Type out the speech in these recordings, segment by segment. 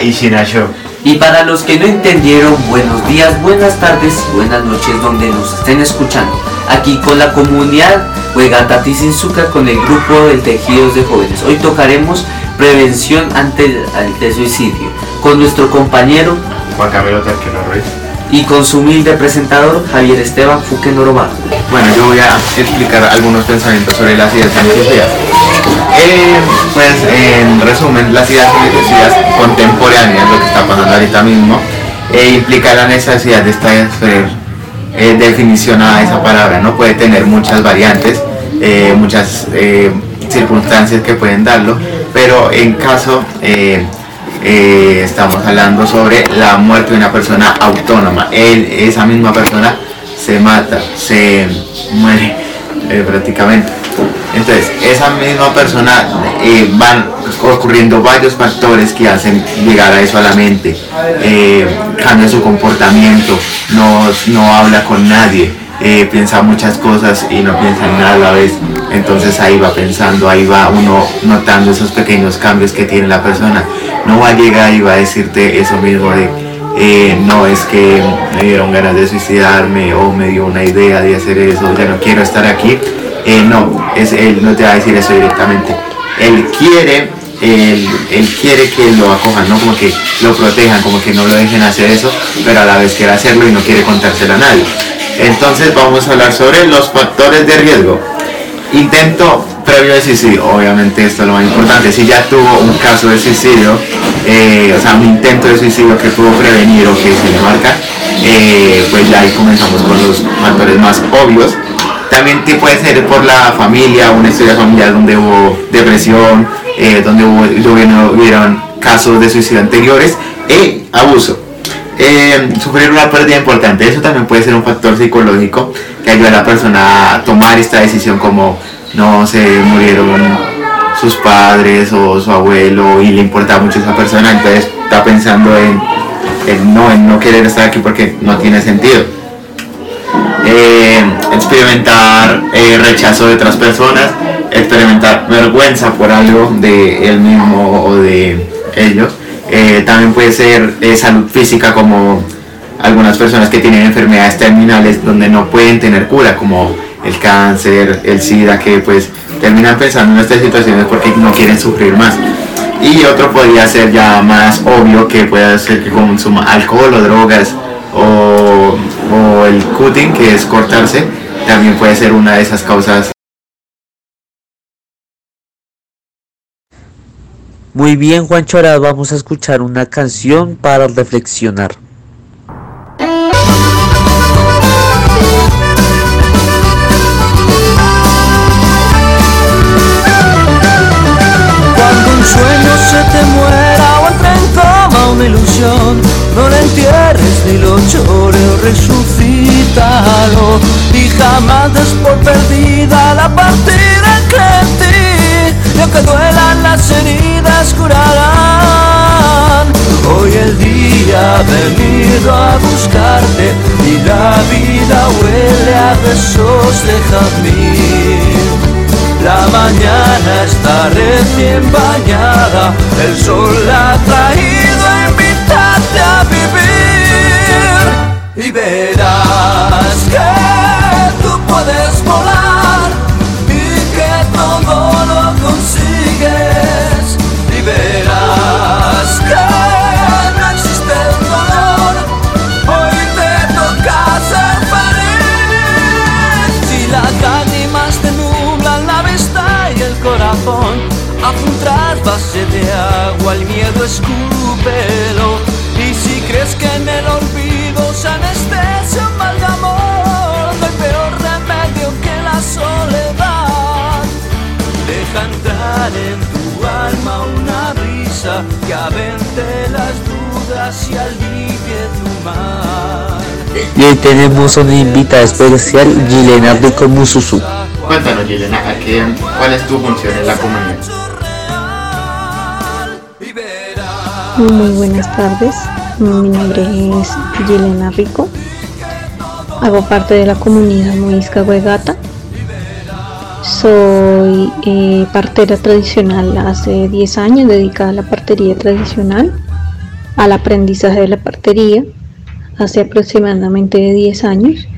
Y Shinasho. Y para los que no entendieron, buenos días, buenas tardes y buenas noches donde nos estén escuchando. Aquí con la comunidad Huegata Tizinzuca con el grupo de Tejidos de Jóvenes. Hoy tocaremos prevención ante el suicidio con nuestro compañero Juan Camilo Tarquino Ruiz y con su humilde presentador Javier Esteban Fuque Norobado. Bueno, yo voy a explicar algunos pensamientos sobre las ideas suicidas. Eh, pues en resumen, las ideas suicidas contemporáneas, lo que está pasando ahorita mismo, eh, implica la necesidad de esta eh, definición a esa palabra, ¿no? Puede tener muchas variantes, eh, muchas circunstancias que pueden darlo, pero en caso eh, estamos hablando sobre la muerte de una persona autónoma. Él, esa misma persona se mata, se muere eh, prácticamente. Entonces, esa misma persona eh, van ocurriendo varios factores que hacen llegar a eso a la mente. cambia su comportamiento, no, no habla con nadie, piensa muchas cosas y no piensa en nada a la vez. Entonces ahí va pensando, ahí va uno notando esos pequeños cambios que tiene la persona no va a llegar y va a decirte eso mismo de eh, no es que me dieron ganas de suicidarme o me dio una idea de hacer eso, ya no quiero estar aquí. Eh, no, es, él no te va a decir eso directamente. Él quiere, él, quiere que lo acojan, ¿no? Como que lo protejan, como que no lo dejen hacer eso, pero a la vez quiere hacerlo y no quiere contárselo a nadie. Entonces vamos a hablar sobre los factores de riesgo. Intento previo de suicidio, obviamente esto es lo más importante, si ya tuvo un caso de suicidio, eh, o sea, un intento de suicidio que pudo prevenir o que se le marca, eh, pues ya ahí comenzamos con los factores más obvios. También puede ser por la familia, una historia familiar donde hubo depresión, eh, donde hubo, hubieron casos de suicidio anteriores e abuso. sufrir una pérdida importante, eso también puede ser un factor psicológico que ayuda a la persona a tomar esta decisión como no se murieron sus padres o su abuelo y le importa mucho esa persona, entonces está pensando en, no, en no querer estar aquí porque no tiene sentido. Eh, experimentar eh, rechazo de otras personas, experimentar vergüenza por algo de él mismo o de ellos. Eh, también puede ser salud física como algunas personas que tienen enfermedades terminales donde no pueden tener cura, como el cáncer, el SIDA, que pues terminan pensando en estas situaciones porque no quieren sufrir más. Y otro podría ser ya más obvio que puede ser que consuma alcohol o drogas o, o el cutting, que es cortarse, también puede ser una de esas causas. Muy bien, Juan Chorado, vamos a escuchar una canción para reflexionar. No la entierres ni lo llores, resucítalo y jamás des por perdida la partida que en ti, y aunque duelan las heridas curarán. Hoy el día ha venido a buscarte y la vida huele a besos de jazmín. La mañana está recién bañada, el sol ha traído a invitarte a vivir. Y verás que tú puedes volar Haz un trasvase de agua, el miedo escúpelo. Y si crees que en el olvido se anestesia un mal de amor, no hay peor remedio que la soledad. Deja entrar en tu alma una brisa que avente las dudas y alivie tu mal. Y hoy tenemos una invitada especial, Gilena de Comususu. Cuéntanos, Gilena, ¿cuál es tu función en la comunidad? Muy buenas tardes, mi nombre es Yelena Rico, hago parte de la comunidad Moisca Huegata Soy eh, partera tradicional hace 10 años, dedicada a la partería tradicional, al aprendizaje de la partería, hace aproximadamente 10 años.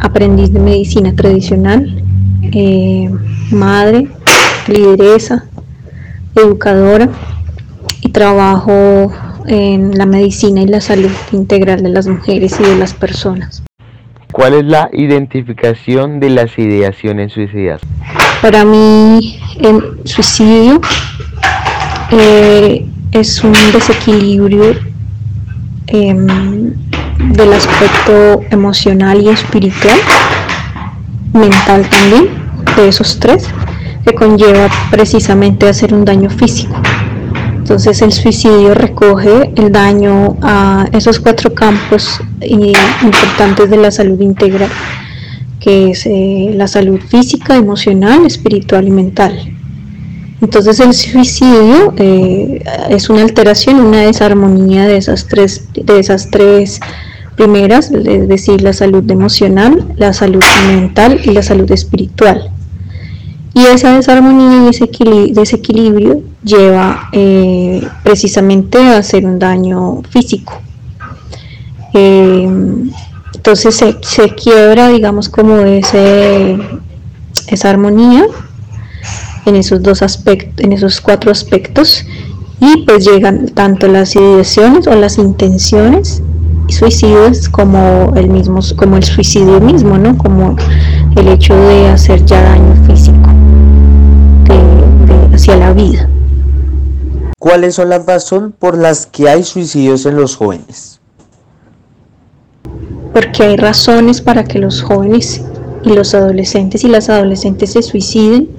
Aprendiz de medicina tradicional, eh, madre, lideresa, educadora y trabajo en la medicina y la salud integral de las mujeres y de las personas. ¿Cuál es la identificación de las ideaciones suicidas? Para mí, el suicidio eh, es un desequilibrio em, del aspecto emocional y espiritual, mental también, de esos tres, que conlleva precisamente hacer un daño físico. Entonces el suicidio recoge el daño a esos cuatro campos importantes de la salud integral, que es eh, la salud física, emocional, espiritual y mental. Entonces el suicidio eh, es una alteración, una desarmonía de esas tres, de esas tres primeras, es decir, la salud emocional, la salud mental y la salud espiritual. Y esa desarmonía y ese desequilibrio lleva eh, precisamente a hacer un daño físico. Eh, entonces se, quiebra, digamos, como ese, esa armonía en esos dos aspectos, en esos cuatro aspectos, y pues llegan tanto las ideaciones o las intenciones suicidas como el mismo, como el suicidio mismo, ¿no? Como el hecho de hacer ya daño físico hacia la vida. ¿Cuáles son las razones por las que hay suicidios en los jóvenes? Porque hay razones para que los jóvenes y los adolescentes y las adolescentes se suiciden.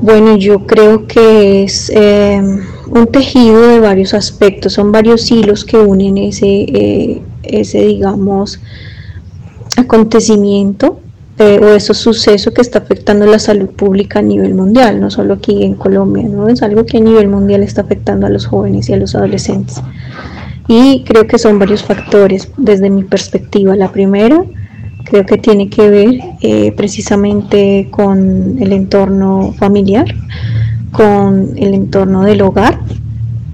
Bueno, yo creo que es eh, un tejido de varios aspectos, son varios hilos que unen ese, eh, ese digamos, acontecimiento eh, o esos sucesos que está afectando la salud pública a nivel mundial, no solo aquí en Colombia, ¿no? es algo que a nivel mundial está afectando a los jóvenes y a los adolescentes. Y creo que son varios factores desde mi perspectiva. La primera, creo que tiene que ver eh, precisamente con el entorno familiar, con el entorno del hogar.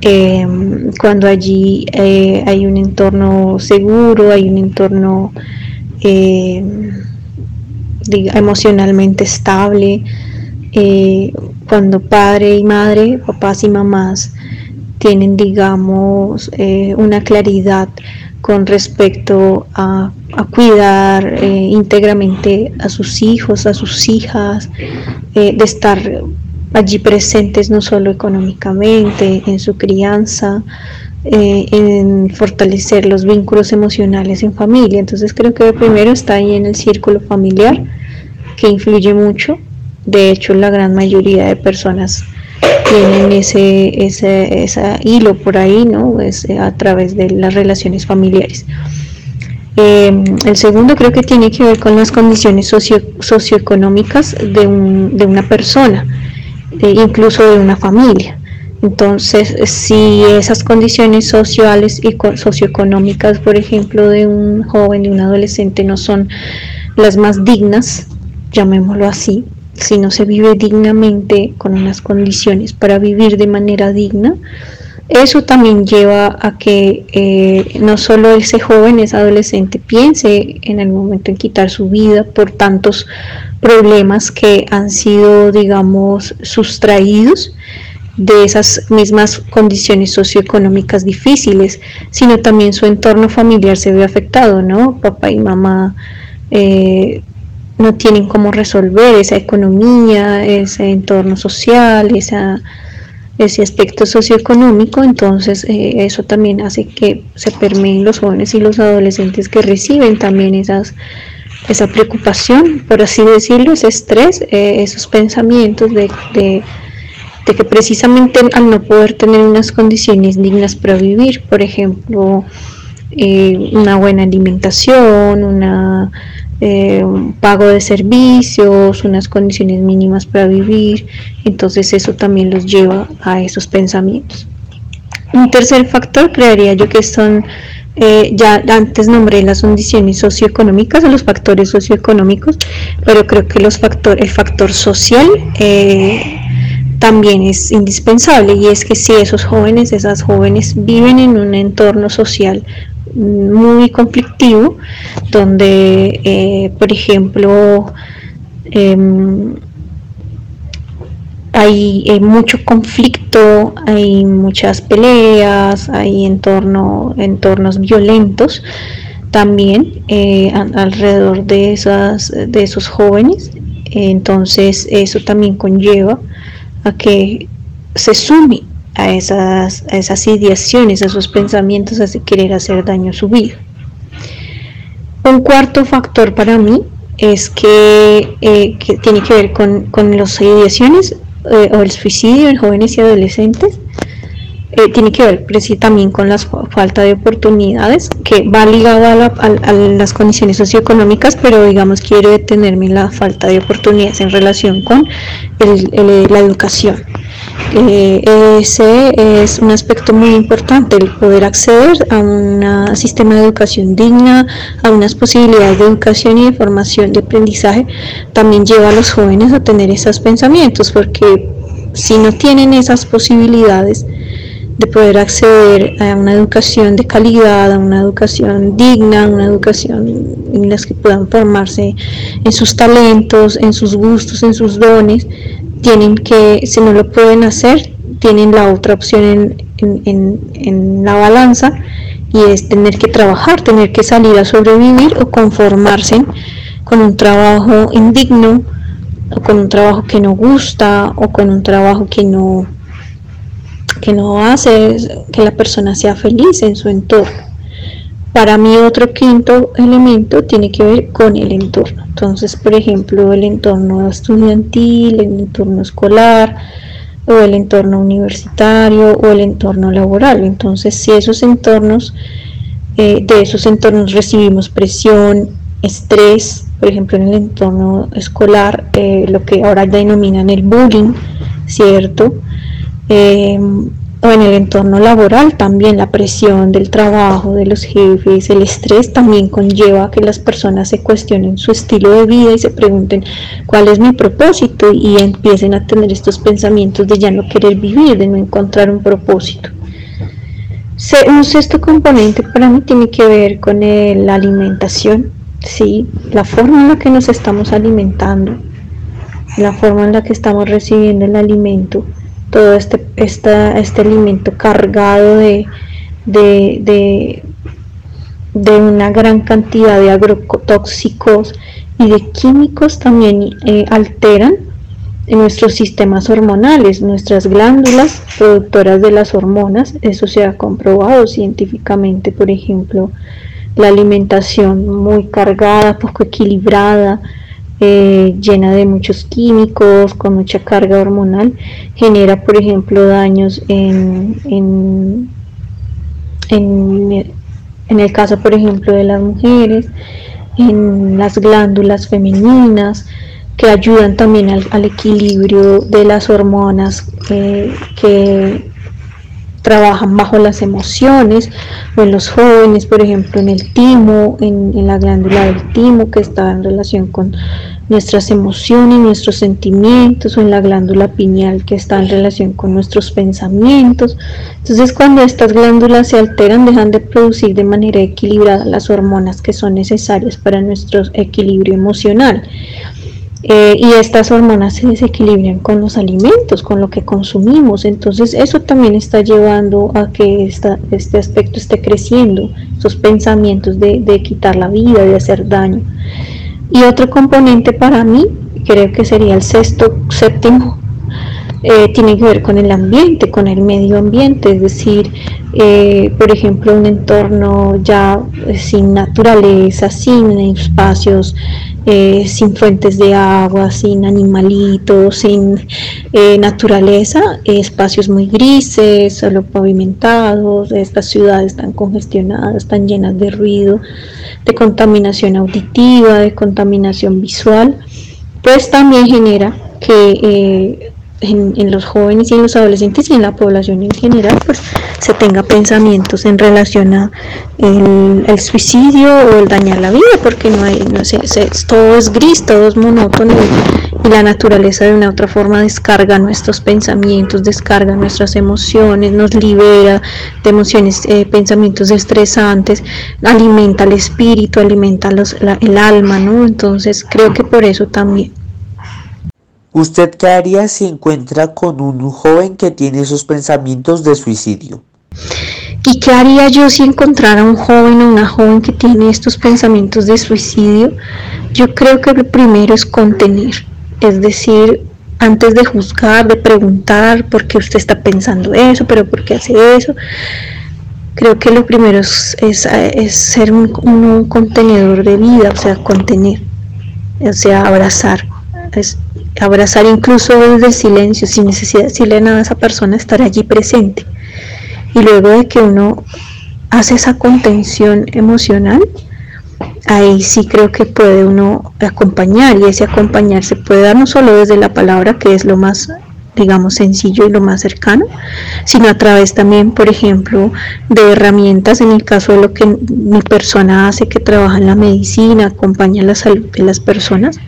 Em, cuando allí eh, hay un entorno seguro, hay un entorno em, emocionalmente estable, eh, cuando padre y madre, papás y mamás tienen, digamos, eh, una claridad con respecto a, cuidar eh, íntegramente a sus hijos, a sus hijas, de estar allí presentes no solo económicamente, en su crianza, en fortalecer los vínculos emocionales en familia. Entonces creo que primero está ahí en el círculo familiar que influye mucho. De hecho, la gran mayoría de personas tienen ese, ese, hilo por ahí, ¿no? Es eh, a través de las relaciones familiares. Em, el segundo creo que tiene que ver con las condiciones socio, socioeconómicas de, un, de, una persona, e incluso de una familia. Entonces, si esas condiciones sociales y socioeconómicas, por ejemplo, de un joven, de un adolescente, no son las más dignas, llamémoslo así, si no se vive dignamente con unas condiciones para vivir de manera digna, eso también lleva a que eh, no solo ese joven, ese adolescente piense en el momento en quitar su vida por tantos problemas que han sido, digamos, sustraídos de esas mismas condiciones socioeconómicas difíciles, sino también su entorno familiar se ve afectado, ¿no? Papá y mamá eh, no tienen cómo resolver esa economía, ese entorno social, ese aspecto socioeconómico, entonces eh, eso también hace que se permeen los jóvenes y los adolescentes que reciben también esas, esa preocupación, por así decirlo, ese estrés, eh, esos pensamientos de, de, que precisamente al no poder tener unas condiciones dignas para vivir, por ejemplo, eh, una buena alimentación, eh, un pago de servicios, unas condiciones mínimas para vivir, entonces eso también los lleva a esos pensamientos. Un tercer factor creería yo que son eh, ya antes nombré las condiciones socioeconómicas, los factores socioeconómicos, pero creo que los factor, el factor social también es indispensable y es que si esos jóvenes, esas jóvenes viven en un entorno social muy conflictivo, donde, eh, por ejemplo, em, hay, mucho conflicto, hay muchas peleas, hay entorno, entornos violentos también eh, alrededor de, esas, de esos jóvenes. Entonces eso también conlleva a que se sume a esas, a esas ideaciones, a esos pensamientos, a querer hacer daño a su vida. Un cuarto factor para mí es que, eh, que tiene que ver con, con las ideaciones eh, o el suicidio en jóvenes y adolescentes eh, tiene que ver también con la falta de oportunidades, que va ligado a, las condiciones socioeconómicas, pero digamos quiero detenerme en la falta de oportunidades en relación con la educación. Eh, ese es un aspecto muy importante, el poder acceder a un sistema de educación digna, a unas posibilidades de educación y de formación, de aprendizaje, también lleva a los jóvenes a tener esos pensamientos, porque si no tienen esas posibilidades de poder acceder a una educación de calidad, a una educación digna, una educación en la que puedan formarse en sus talentos, en sus gustos, en sus dones, tienen que, si no lo pueden hacer, tienen la otra opción en, la balanza y es tener que trabajar, tener que salir a sobrevivir o conformarse con un trabajo indigno o con un trabajo que no gusta o con un trabajo que no que no hace que la persona sea feliz en su entorno. Para mí otro quinto elemento tiene que ver con el entorno. Entonces, por ejemplo, el entorno estudiantil, el entorno escolar, o el entorno universitario, o el entorno laboral. Entonces, si esos entornos, eh, de esos entornos recibimos presión, estrés, por ejemplo, en el entorno escolar, eh, lo que ahora denominan el bullying, ¿cierto? Eh, o en el entorno laboral también la presión del trabajo, de los jefes, el estrés también conlleva que las personas se cuestionen su estilo de vida y se pregunten cuál es mi propósito y empiecen a tener estos pensamientos de ya no querer vivir, de no encontrar un propósito. Un sexto componente para mí tiene que ver con la alimentación, ¿sí? la forma en la que nos estamos alimentando, la forma en la que estamos recibiendo el alimento todo este, este alimento cargado de, de, una gran cantidad de agrotóxicos y de químicos también eh, alteran nuestros sistemas hormonales, nuestras glándulas productoras de las hormonas, eso se ha comprobado científicamente, por ejemplo, la alimentación muy cargada, poco equilibrada, eh, llena de muchos químicos, con mucha carga hormonal, genera, por ejemplo, daños en, en, en, el caso, por ejemplo, de las mujeres, en las glándulas femeninas, que ayudan también al, equilibrio de las hormonas eh, que trabajan bajo las emociones o en los jóvenes, por ejemplo, en el timo, en, la glándula del timo que está en relación con nuestras emociones, nuestros sentimientos o en la glándula pineal que está en relación con nuestros pensamientos. Entonces cuando estas glándulas se alteran dejan de producir de manera equilibrada las hormonas que son necesarias para nuestro equilibrio emocional. Eh, y estas hormonas se desequilibran con los alimentos, con lo que consumimos. Entonces eso también está llevando a que este aspecto esté creciendo, esos pensamientos de, de quitar la vida, de hacer daño. Y otro componente para mí, creo que sería el sexto, séptimo, eh, tiene que ver con el ambiente, con el medio ambiente, es decir, eh, por ejemplo, un entorno ya eh, sin naturaleza, sin espacios, sin fuentes de agua, sin animalitos, sin naturaleza, espacios muy grises, solo pavimentados, estas ciudades tan congestionadas, tan llenas de ruido, de contaminación auditiva, de contaminación visual, pues también genera que en, los jóvenes y en los adolescentes y en la población en general, pues se tenga pensamientos en relación a el, suicidio o el dañar la vida, porque no hay, no sé, todo es gris, todo es monótono y, la naturaleza de una otra forma descarga nuestros pensamientos, descarga nuestras emociones, nos libera de emociones, eh, pensamientos estresantes, alimenta el espíritu, alimenta los, el alma, ¿no? Entonces creo que por eso también. ¿Usted qué haría si encuentra con un joven que tiene esos pensamientos de suicidio? ¿Y qué haría yo si encontrara un joven o una joven que tiene estos pensamientos de suicidio? Yo creo que lo primero es contener, es decir, antes de juzgar, de preguntar por qué usted está pensando eso, pero por qué hace eso, creo que lo primero es, ser un, un, contenedor de vida, o sea, contener, o sea, abrazar. Es, abrazar incluso desde el silencio, sin necesidad de decirle nada a esa persona, estar allí presente. Y luego de que uno hace esa contención emocional, ahí sí creo que puede uno acompañar y ese acompañar se puede dar no solo desde la palabra, que es lo más digamos, sencillo y lo más cercano, sino a través también, por ejemplo, de herramientas, en el caso de lo que mi persona hace, que trabaja en la medicina, acompaña la salud de las personas,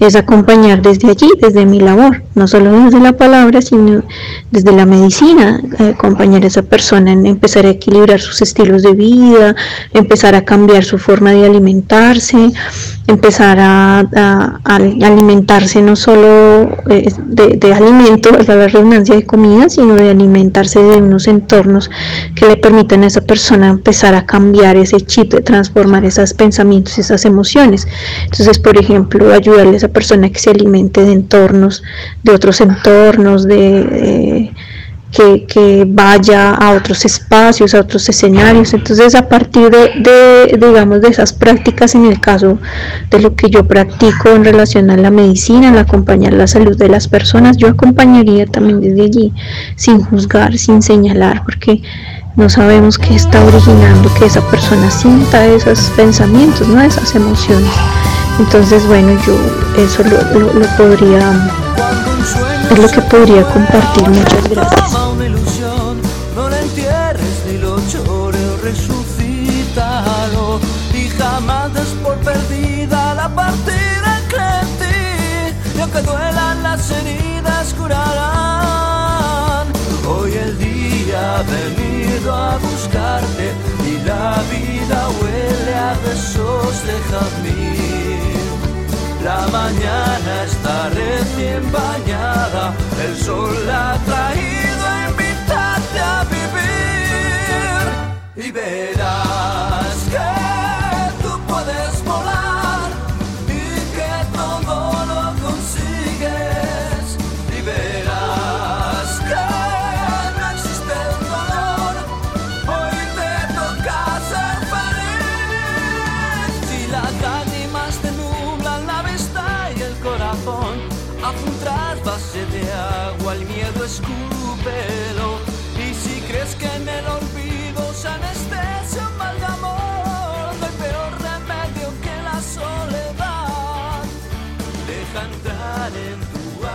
es acompañar desde allí, desde mi labor, no solo desde la palabra, sino desde la medicina, eh, acompañar a esa persona en empezar a equilibrar sus estilos de vida, empezar a cambiar su forma de alimentarse, empezar a, alimentarse no solo eh, de, de alimento, la redundancia de comida, sino de alimentarse de unos entornos que le permitan a esa persona empezar a cambiar ese chip, de transformar esos pensamientos, esas emociones. Entonces, por ejemplo, ayudarle a persona que se alimente de entornos, de otros entornos, de... Eh, que, vaya a otros espacios, a otros escenarios. Entonces, a partir de, digamos, de esas prácticas, en el caso de lo que yo practico en relación a la medicina, en acompañar la salud de las personas, yo acompañaría también desde allí, sin juzgar, sin señalar, porque no sabemos qué está originando que esa persona sienta esos pensamientos, ¿no? esas emociones. Entonces, bueno, yo eso lo, lo podría, es lo que podría compartir. Muchas gracias. que duelan las heridas. Venido a buscarte y la vida huele a besos de jazmín. La mañana está recién bañada, el sol la ha traído a invitarte a vivir y verás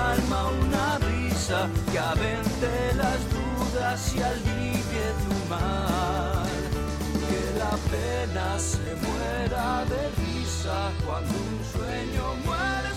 tu alma una brisa que avente las dudas y alivie tu mal. Que la pena se muera de risa cuando un sueño se